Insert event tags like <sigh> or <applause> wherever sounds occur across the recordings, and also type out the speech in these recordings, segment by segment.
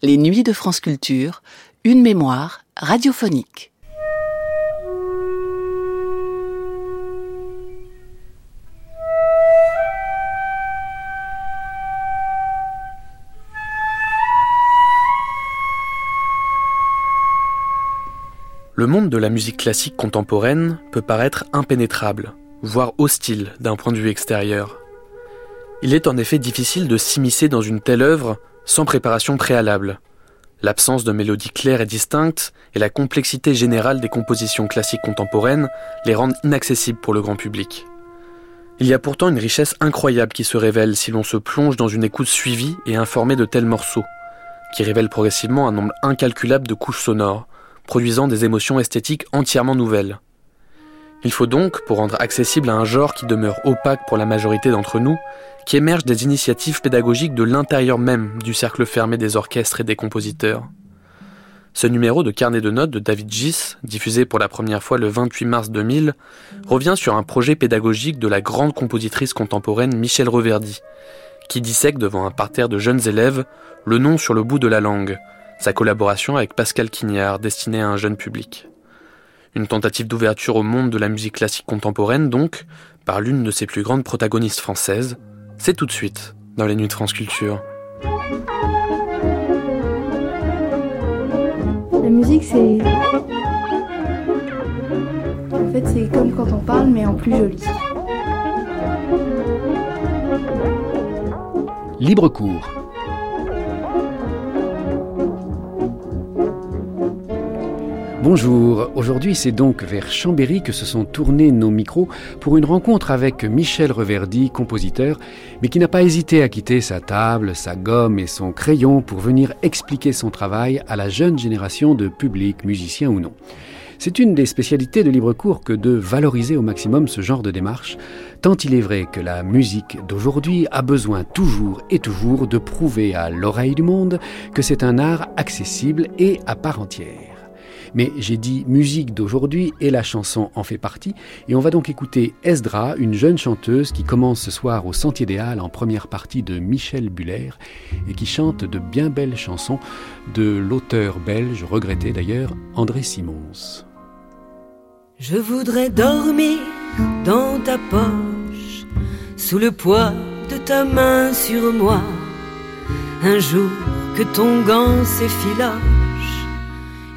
Les nuits de France Culture, une mémoire radiophonique. Le monde de la musique classique contemporaine peut paraître impénétrable, voire hostile d'un point de vue extérieur. Il est en effet difficile de s'immiscer dans une telle œuvre sans préparation préalable. L'absence de mélodies claires et distinctes et la complexité générale des compositions classiques contemporaines les rendent inaccessibles pour le grand public. Il y a pourtant une richesse incroyable qui se révèle si l'on se plonge dans une écoute suivie et informée de tels morceaux, qui révèlent progressivement un nombre incalculable de couches sonores, produisant des émotions esthétiques entièrement nouvelles. Il faut donc, pour rendre accessible à un genre qui demeure opaque pour la majorité d'entre nous, qu'émergent des initiatives pédagogiques de l'intérieur même du cercle fermé des orchestres et des compositeurs. Ce numéro de carnet de notes de David Gis, diffusé pour la première fois le 28 mars 2000, revient sur un projet pédagogique de la grande compositrice contemporaine Michel Reverdy, qui dissèque devant un parterre de jeunes élèves le nom sur le bout de la langue, sa collaboration avec Pascal Quignard destinée à un jeune public. Une tentative d'ouverture au monde de la musique classique contemporaine donc, par l'une de ses plus grandes protagonistes françaises, c'est tout de suite dans les Nuits de France Culture. La musique c'est... En fait c'est comme quand on parle mais en plus joli. Libre cours Bonjour, aujourd'hui c'est donc vers Chambéry que se sont tournés nos micros pour une rencontre avec Michel Reverdy, compositeur, mais qui n'a pas hésité à quitter sa table, sa gomme et son crayon pour venir expliquer son travail à la jeune génération de publics, musiciens ou non. C'est une des spécialités de Librecourt que de valoriser au maximum ce genre de démarche, tant il est vrai que la musique d'aujourd'hui a besoin toujours et toujours de prouver à l'oreille du monde que c'est un art accessible et à part entière. Mais j'ai dit musique d'aujourd'hui et la chanson en fait partie. Et on va donc écouter Esdra, une jeune chanteuse qui commence ce soir au Sentier des Halles en première partie de Michel Buller et qui chante de bien belles chansons de l'auteur belge, regretté d'ailleurs, André Simons. Je voudrais dormir dans ta poche, sous le poids de ta main sur moi, un jour que ton gant s'effiloche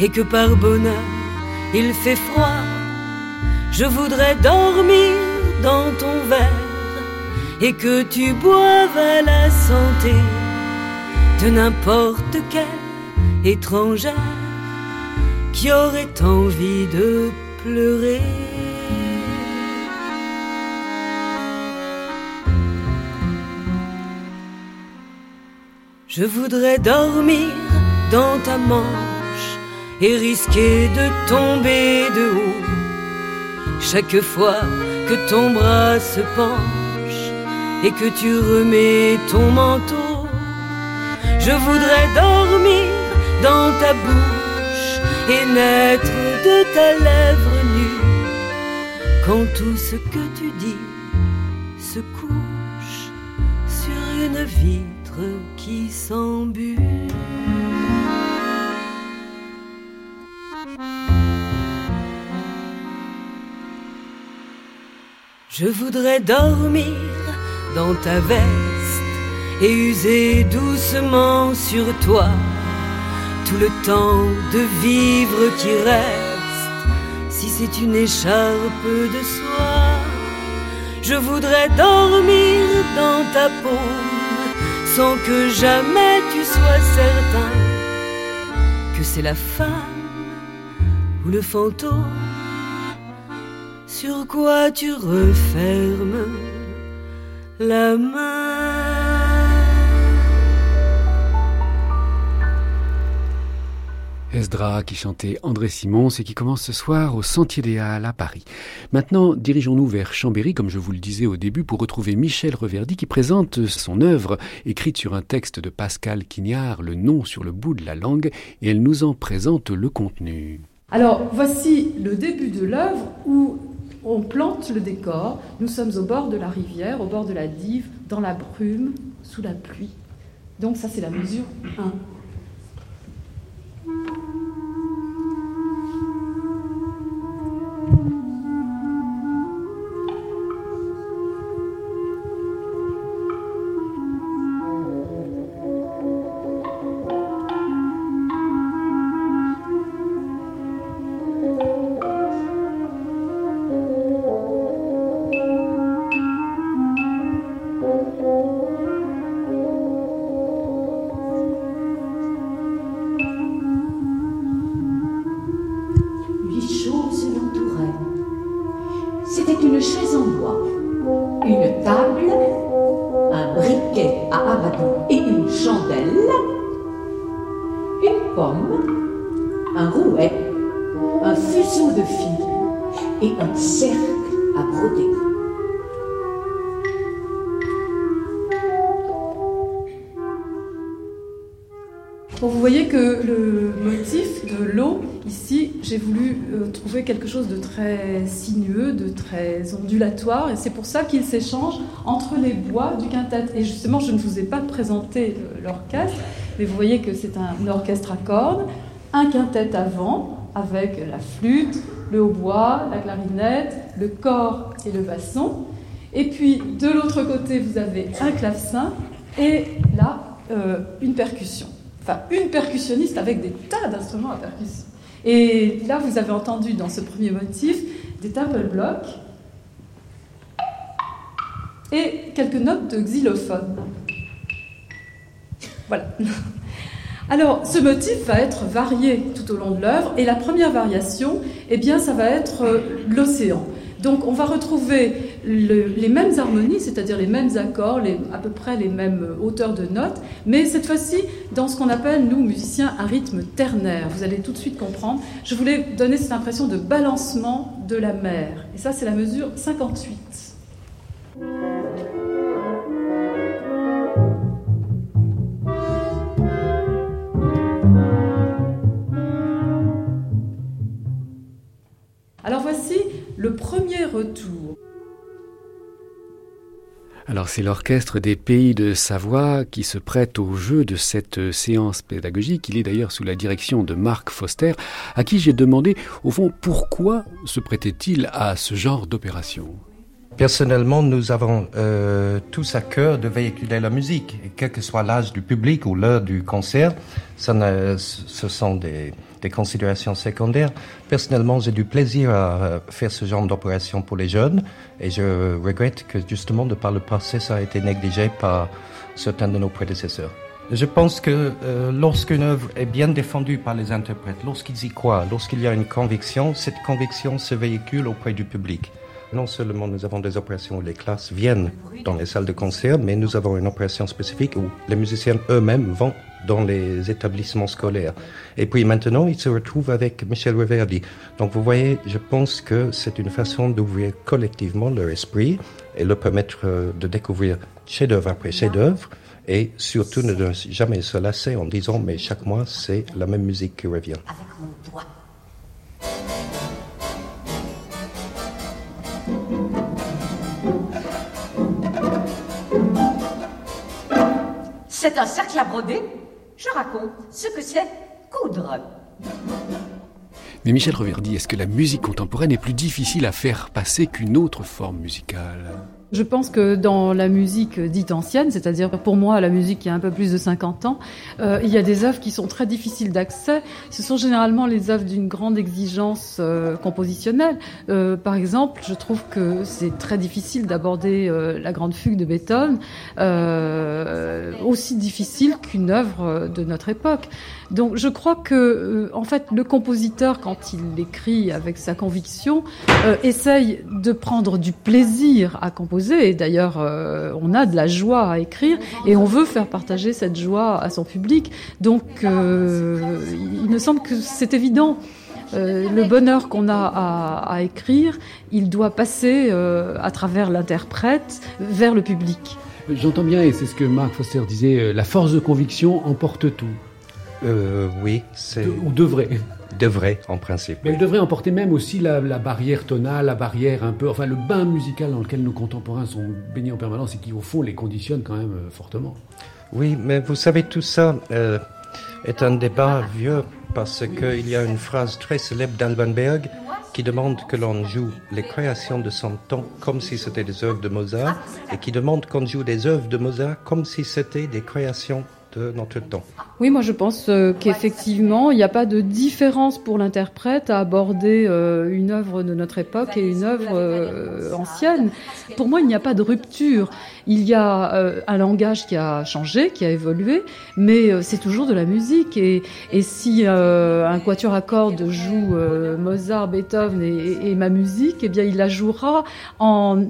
et que par bonheur il fait froid. Je voudrais dormir dans ton verre et que tu boives à la santé de n'importe quelle étrangère qui aurait envie de pleurer. Je voudrais dormir dans ta manche et risquer de tomber de haut. Chaque fois que ton bras se penche et que tu remets ton manteau, je voudrais dormir dans ta bouche et naître de ta lèvre nue quand tout ce que tu dis se couche sur une vitre qui s'embue. Je voudrais dormir dans ta veste et user doucement sur toi tout le temps de vivre qui reste. Si c'est une écharpe de soie, je voudrais dormir dans ta peau sans que jamais tu sois certain que c'est la femme ou le fantôme sur quoi tu refermes la main. Esdra qui chantait André Simons et qui commence ce soir au Sentier des Halles à Paris. Maintenant, dirigeons-nous vers Chambéry, comme je vous le disais au début, pour retrouver Michel Reverdy qui présente son œuvre écrite sur un texte de Pascal Quignard, le nom sur le bout de la langue, et elle nous en présente le contenu. Alors, voici le début de l'œuvre où on plante le décor. Nous sommes au bord de la rivière, au bord de la Dive, dans la brume, sous la pluie. Donc ça, c'est la mesure 1. Vous voyez que le motif de l'eau, ici, j'ai voulu euh, trouver quelque chose de très sinueux, de très ondulatoire, et c'est pour ça qu'il s'échange entre les bois du quintet. Et justement, je ne vous ai pas présenté euh, l'orchestre, mais vous voyez que c'est un orchestre à cordes, un quintet avant, avec la flûte, le hautbois, la clarinette, le corps et le basson. Et puis, de l'autre côté, vous avez un clavecin, et là, euh, une percussion enfin une percussionniste avec des tas d'instruments à percussion. Et là, vous avez entendu dans ce premier motif des temple blocks et quelques notes de xylophone. Voilà. Alors, ce motif va être varié tout au long de l'œuvre, et la première variation, eh bien, ça va être euh, l'océan. Donc on va retrouver les mêmes harmonies, c'est-à-dire les mêmes accords, à peu près les mêmes hauteurs de notes, mais cette fois-ci dans ce qu'on appelle, nous, musiciens, un rythme ternaire. Vous allez tout de suite comprendre. Je voulais donner cette impression de balancement de la mer. Et ça, c'est la mesure 58. Alors voici le premier retour. Alors c'est l'orchestre des pays de Savoie qui se prête au jeu de cette séance pédagogique. Il est d'ailleurs sous la direction de Marc Foster, à qui j'ai demandé au fond pourquoi se prêtait-il à ce genre d'opération? Personnellement, nous avons euh, tous à cœur de véhiculer la musique, quel que soit l'âge du public ou l'heure du concert. Ça ce sont des, considérations secondaires. Personnellement, j'ai du plaisir à faire ce genre d'opération pour les jeunes et je regrette que justement, de par le passé, ça a été négligé par certains de nos prédécesseurs. Je pense que euh, lorsqu'une œuvre est bien défendue par les interprètes, lorsqu'ils y croient, lorsqu'il y a une conviction, cette conviction se véhicule auprès du public. Non seulement nous avons des opérations où les classes viennent dans les salles de concert, mais nous avons une opération spécifique où les musiciens eux-mêmes vont dans les établissements scolaires. Et puis maintenant, ils se retrouvent avec Michel Reverdy. Donc vous voyez, je pense que c'est une façon d'ouvrir collectivement leur esprit et leur permettre euh, de découvrir chef-d'œuvre après chef-d'œuvre et surtout ne jamais se lasser en disant mais chaque mois c'est la même musique qui revient. C'est un cercle à broder je raconte ce que c'est coudre. Mais Michel Reverdy, est-ce que la musique contemporaine est plus difficile à faire passer qu'une autre forme musicale? Je pense que dans la musique dite ancienne, c'est-à-dire pour moi la musique qui a un peu plus de 50 ans, euh, il y a des œuvres qui sont très difficiles d'accès. Ce sont généralement les œuvres d'une grande exigence euh, compositionnelle. Euh, par exemple, je trouve que c'est très difficile d'aborder la grande fugue de Beethoven, aussi difficile qu'une œuvre de notre époque. Donc je crois que en fait le compositeur quand il écrit avec sa conviction essaye de prendre du plaisir à composer et d'ailleurs, euh, on a de la joie à écrire et on veut faire partager cette joie à son public. Donc, euh, il me semble que c'est évident. Euh, le bonheur qu'on a à, écrire, il doit passer à travers l'interprète vers le public. J'entends bien, et c'est ce que Marc Foster disait, la force de conviction emporte tout. oui, c'est... ou devrait devrait en principe. Mais elle devrait emporter même aussi la, barrière tonale, la barrière un peu, enfin le bain musical dans lequel nos contemporains sont baignés en permanence et qui au fond les conditionne quand même euh, fortement. Oui, mais vous savez tout ça euh, est un débat vieux parce qu'il y a une phrase très célèbre d'Alban Berg qui demande que l'on joue les créations de son temps comme si c'était des œuvres de Mozart et qui demande qu'on joue des œuvres de Mozart comme si c'était des créations Oui, moi je pense euh, qu'effectivement, il n'y a pas de différence pour l'interprète à aborder euh, une œuvre de notre époque et une œuvre euh, ancienne. Pour moi, il n'y a pas de rupture. Il y a un langage qui a changé, qui a évolué, mais c'est toujours de la musique. Et, si un quatuor à cordes joue Mozart, Beethoven et, ma musique, eh bien il la jouera en,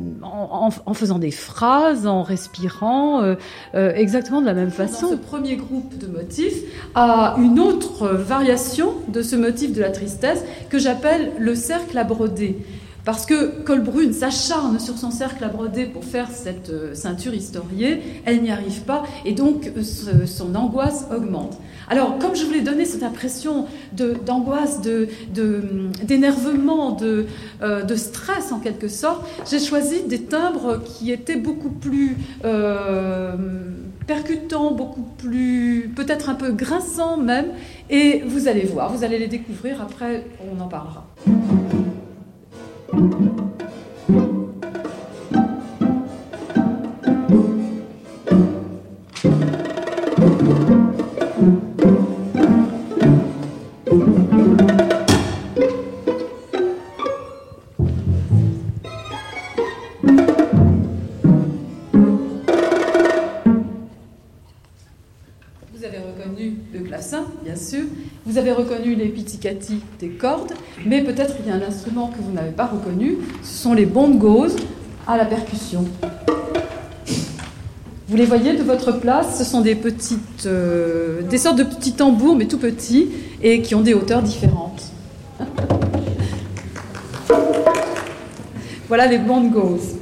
faisant des phrases, en respirant, exactement de la même façon. premier groupe de motifs à une autre variation de ce motif de la tristesse que j'appelle le cercle à broder. Parce que Colbrune s'acharne sur son cercle à broder pour faire cette euh, ceinture historiée, elle n'y arrive pas et donc euh, son angoisse augmente. Alors, comme je voulais donner cette impression d'angoisse, d'énervement, de, euh, de, stress en quelque sorte, j'ai choisi des timbres qui étaient beaucoup plus percutants, beaucoup plus, peut-être un peu grinçants même, et vous allez voir, vous allez les découvrir, après on en parlera. thank you. Vous avez reconnu les pizzicati des cordes, mais peut-être il y a un instrument que vous n'avez pas reconnu. Ce sont les bongos à la percussion. Vous les voyez de votre place, ce sont des petites, euh, des sortes de petits tambours, mais tout petits, et qui ont des hauteurs différentes. <laughs> voilà les bongos.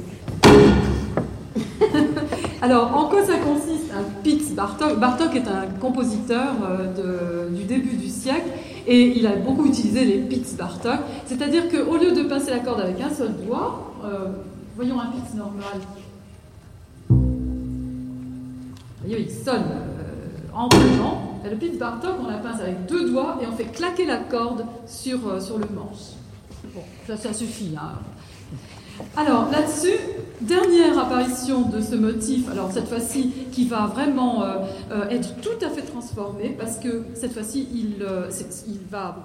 Alors, en quoi ça consiste un Pitz Bartok? Bartok est un compositeur euh, du début du siècle et il a beaucoup utilisé les Pitz Bartok. C'est-à-dire qu'au lieu de pincer la corde avec un seul doigt, euh, voyons un Pitz normal. Voyez, il sonne euh, amplement. Le Pitz Bartok, on la pince avec deux doigts et on fait claquer la corde sur, euh, sur le manche. Bon, ça, ça suffit. Hein. Alors là-dessus, dernière apparition de ce motif, alors cette fois-ci qui va vraiment euh, euh, être tout à fait transformé parce que cette fois-ci il, euh, il, va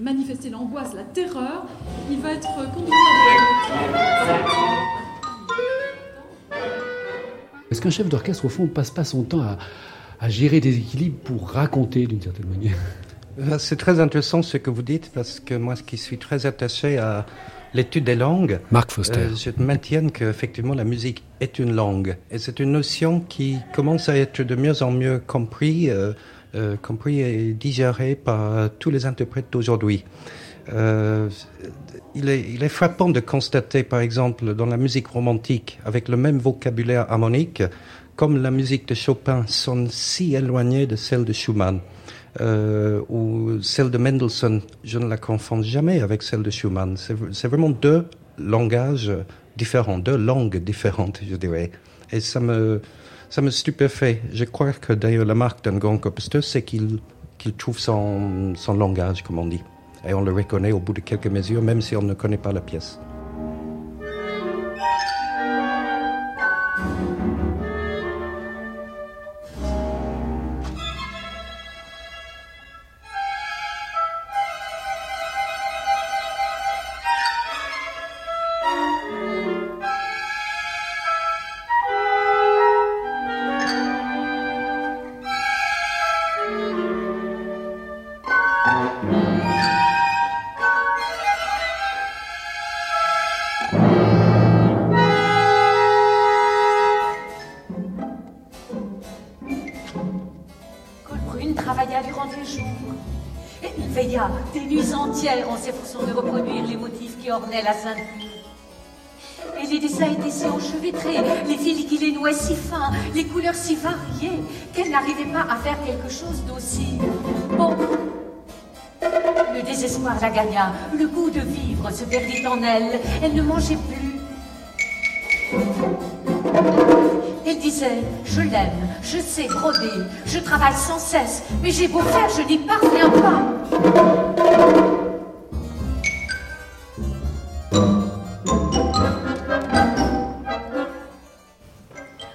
manifester l'angoisse, la terreur, il va être conduit Est-ce qu'un chef d'orchestre, au fond, ne passe pas son temps à, à gérer des équilibres pour raconter d'une certaine manière? C'est très intéressant ce que vous dites parce que moi qui suis très attaché à l'étude des langues. Marc Foster. Euh, je maintiens qu'effectivement la musique est une langue. Et c'est une notion qui commence à être de mieux en mieux compris, euh, euh, compris et digérée par tous les interprètes d'aujourd'hui. Euh, il, est, il est frappant de constater, par exemple, dans la musique romantique, avec le même vocabulaire harmonique, comme la musique de Chopin sonne si éloignée de celle de Schumann euh, ou celle de Mendelssohn, je ne la confonds jamais avec celle de Schumann. C'est vraiment deux langages différents, deux langues différentes, je dirais. Et ça me, ça me stupéfait. Je crois que d'ailleurs la marque d'un grand compositeur, c'est qu'il trouve son, son langage, comme on dit. Et on le reconnaît au bout de quelques mesures, même si on ne connaît pas la pièce. Des nuits entières en s'efforçant de reproduire les motifs qui ornaient la ceinture. Et les dessins étaient si enchevêtrés, les fils qui les nouaient si fins, les couleurs si variées, qu'elle n'arrivait pas à faire quelque chose d'aussi bon. Le désespoir la gagna, le goût de vivre se perdit en elle, elle ne mangeait plus. Elle disait, je l'aime, je sais broder, je travaille sans cesse, mais j'ai beau faire, je n'y parviens pas.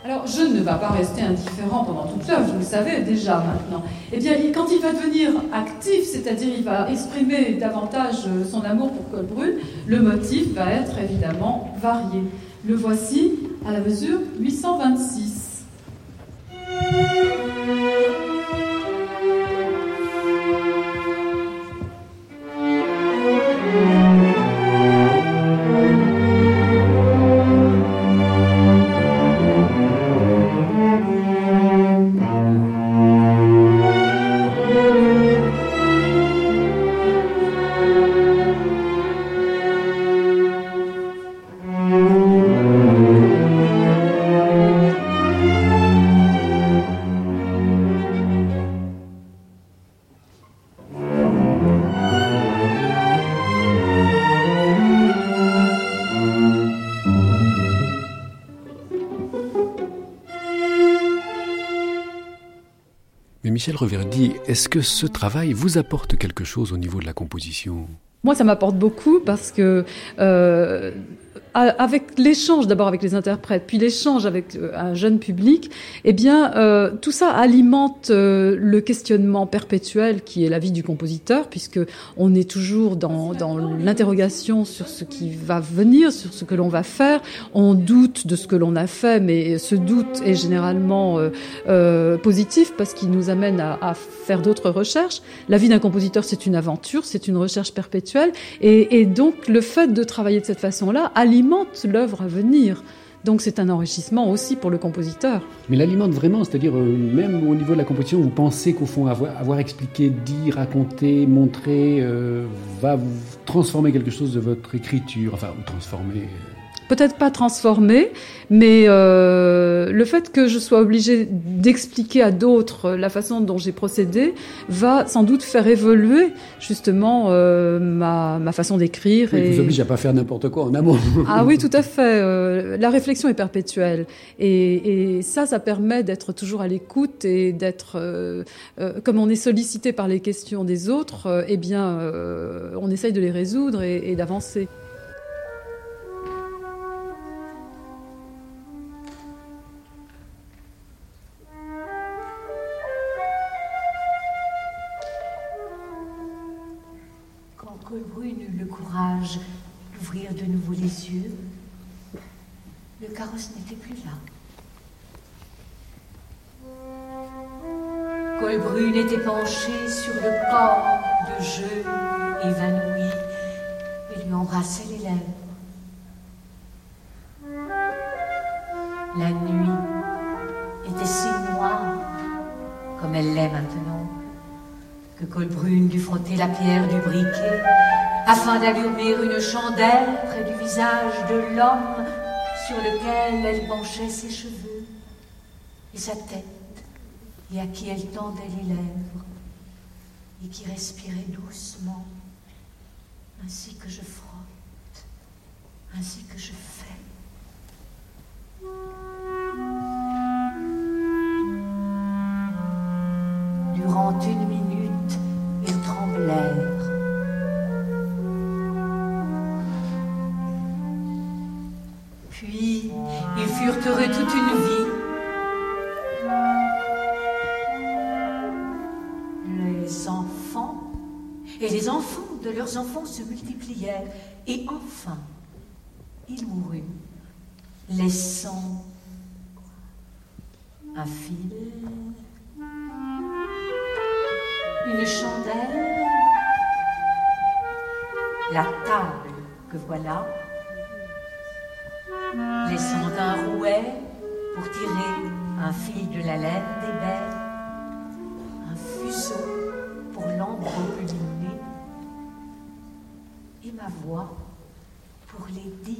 Alors, je ne va pas rester indifférent pendant toute l'œuvre, vous le savez déjà maintenant. Eh bien, quand il va devenir actif, c'est-à-dire il va exprimer davantage euh, son amour pour Colbrune, le motif va être évidemment varié. Le voici à la mesure 826. Michel Reverdy, est-ce que ce travail vous apporte quelque chose au niveau de la composition? Moi, ça m'apporte beaucoup parce que euh, avec l'échange d'abord avec les interprètes, puis l'échange avec euh, un jeune public, eh bien, euh, tout ça alimente euh, le questionnement perpétuel qui est la vie du compositeur, puisque on est toujours dans, dans l'interrogation sur ce qui va venir, sur ce que l'on va faire. On doute de ce que l'on a fait, mais ce doute est généralement euh, positif parce qu'il nous amène à, à faire d'autres recherches. La vie d'un compositeur, c'est une aventure, c'est une recherche perpétuelle, et, et donc le fait de travailler de cette façon-là alimente l'œuvre à venir. Donc c'est un enrichissement aussi pour le compositeur. Mais l'alimente vraiment, c'est-à-dire euh, même au niveau de la composition, vous pensez qu'au fond avoir, avoir, expliqué, dit, raconté, montré, euh, va vous transformer quelque chose de votre écriture, enfin vous transformer. Euh, peut-être pas transformé, mais euh, le fait que je sois obligée d'expliquer à d'autres la façon dont j'ai procédé va sans doute faire évoluer justement euh, ma, ma, façon d'écrire. Et vous oblige à pas faire n'importe quoi en amont. <laughs> ah oui, tout à fait. Euh, la réflexion est perpétuelle et, et ça, ça permet d'être toujours à l'écoute et d'être, euh, euh, comme on est sollicité par les questions des autres, euh, eh bien, on essaye de les résoudre et, et d'avancer. D'ouvrir de nouveau les yeux, le carrosse n'était plus là. Colbrune était penché sur le corps de jeu évanoui et lui embrassait les lèvres. La nuit était si noire, comme elle l'est maintenant, que Colbrune dut frotter la pierre du briquet afin d'allumer une chandelle près du visage de l'homme sur lequel elle penchait ses cheveux et sa tête, et à qui elle tendait les lèvres, et qui respirait doucement, ainsi que je frotte, ainsi que je fais. Durant une minute, ils tremblèrent. Toute une vie. Les enfants et les enfants de leurs enfants se multiplièrent. Et enfin, il mourut, laissant un fil, une chandelle, la table que voilà, laissant un rouet pour tirer un fil de la laine des belles, un fuseau pour l'embromuliner, et ma voix pour les dire.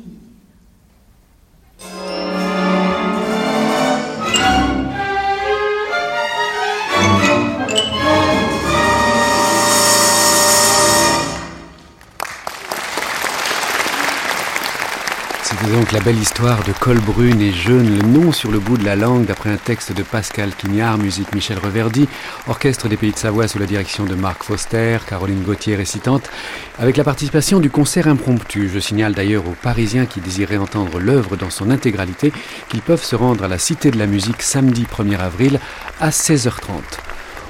La belle histoire de Col Brune et Jeune, le nom sur le bout de la langue d'après un texte de Pascal Quignard, musique Michel Reverdy, orchestre des Pays de Savoie sous la direction de Marc Foster, Caroline Gauthier récitante, avec la participation du concert impromptu. Je signale d'ailleurs aux Parisiens qui désiraient entendre l'œuvre dans son intégralité qu'ils peuvent se rendre à la Cité de la Musique samedi 1er avril à 16h30.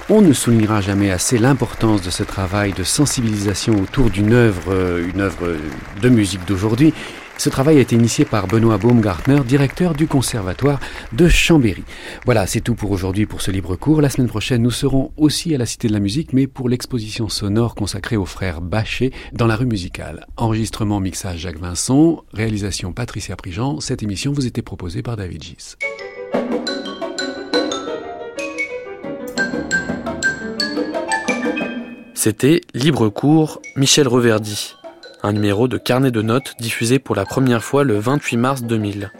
On ne soulignera jamais assez l'importance de ce travail de sensibilisation autour d'une œuvre, une œuvre de musique d'aujourd'hui ce travail a été initié par Benoît Baumgartner, directeur du Conservatoire de Chambéry. Voilà, c'est tout pour aujourd'hui pour ce libre cours. La semaine prochaine, nous serons aussi à la Cité de la Musique, mais pour l'exposition sonore consacrée aux frères Bachet dans la rue musicale. Enregistrement, mixage Jacques Vincent, réalisation Patricia Prigent. Cette émission vous était proposée par David Gis. C'était Libre cours Michel Reverdy un numéro de carnet de notes diffusé pour la première fois le 28 mars 2000.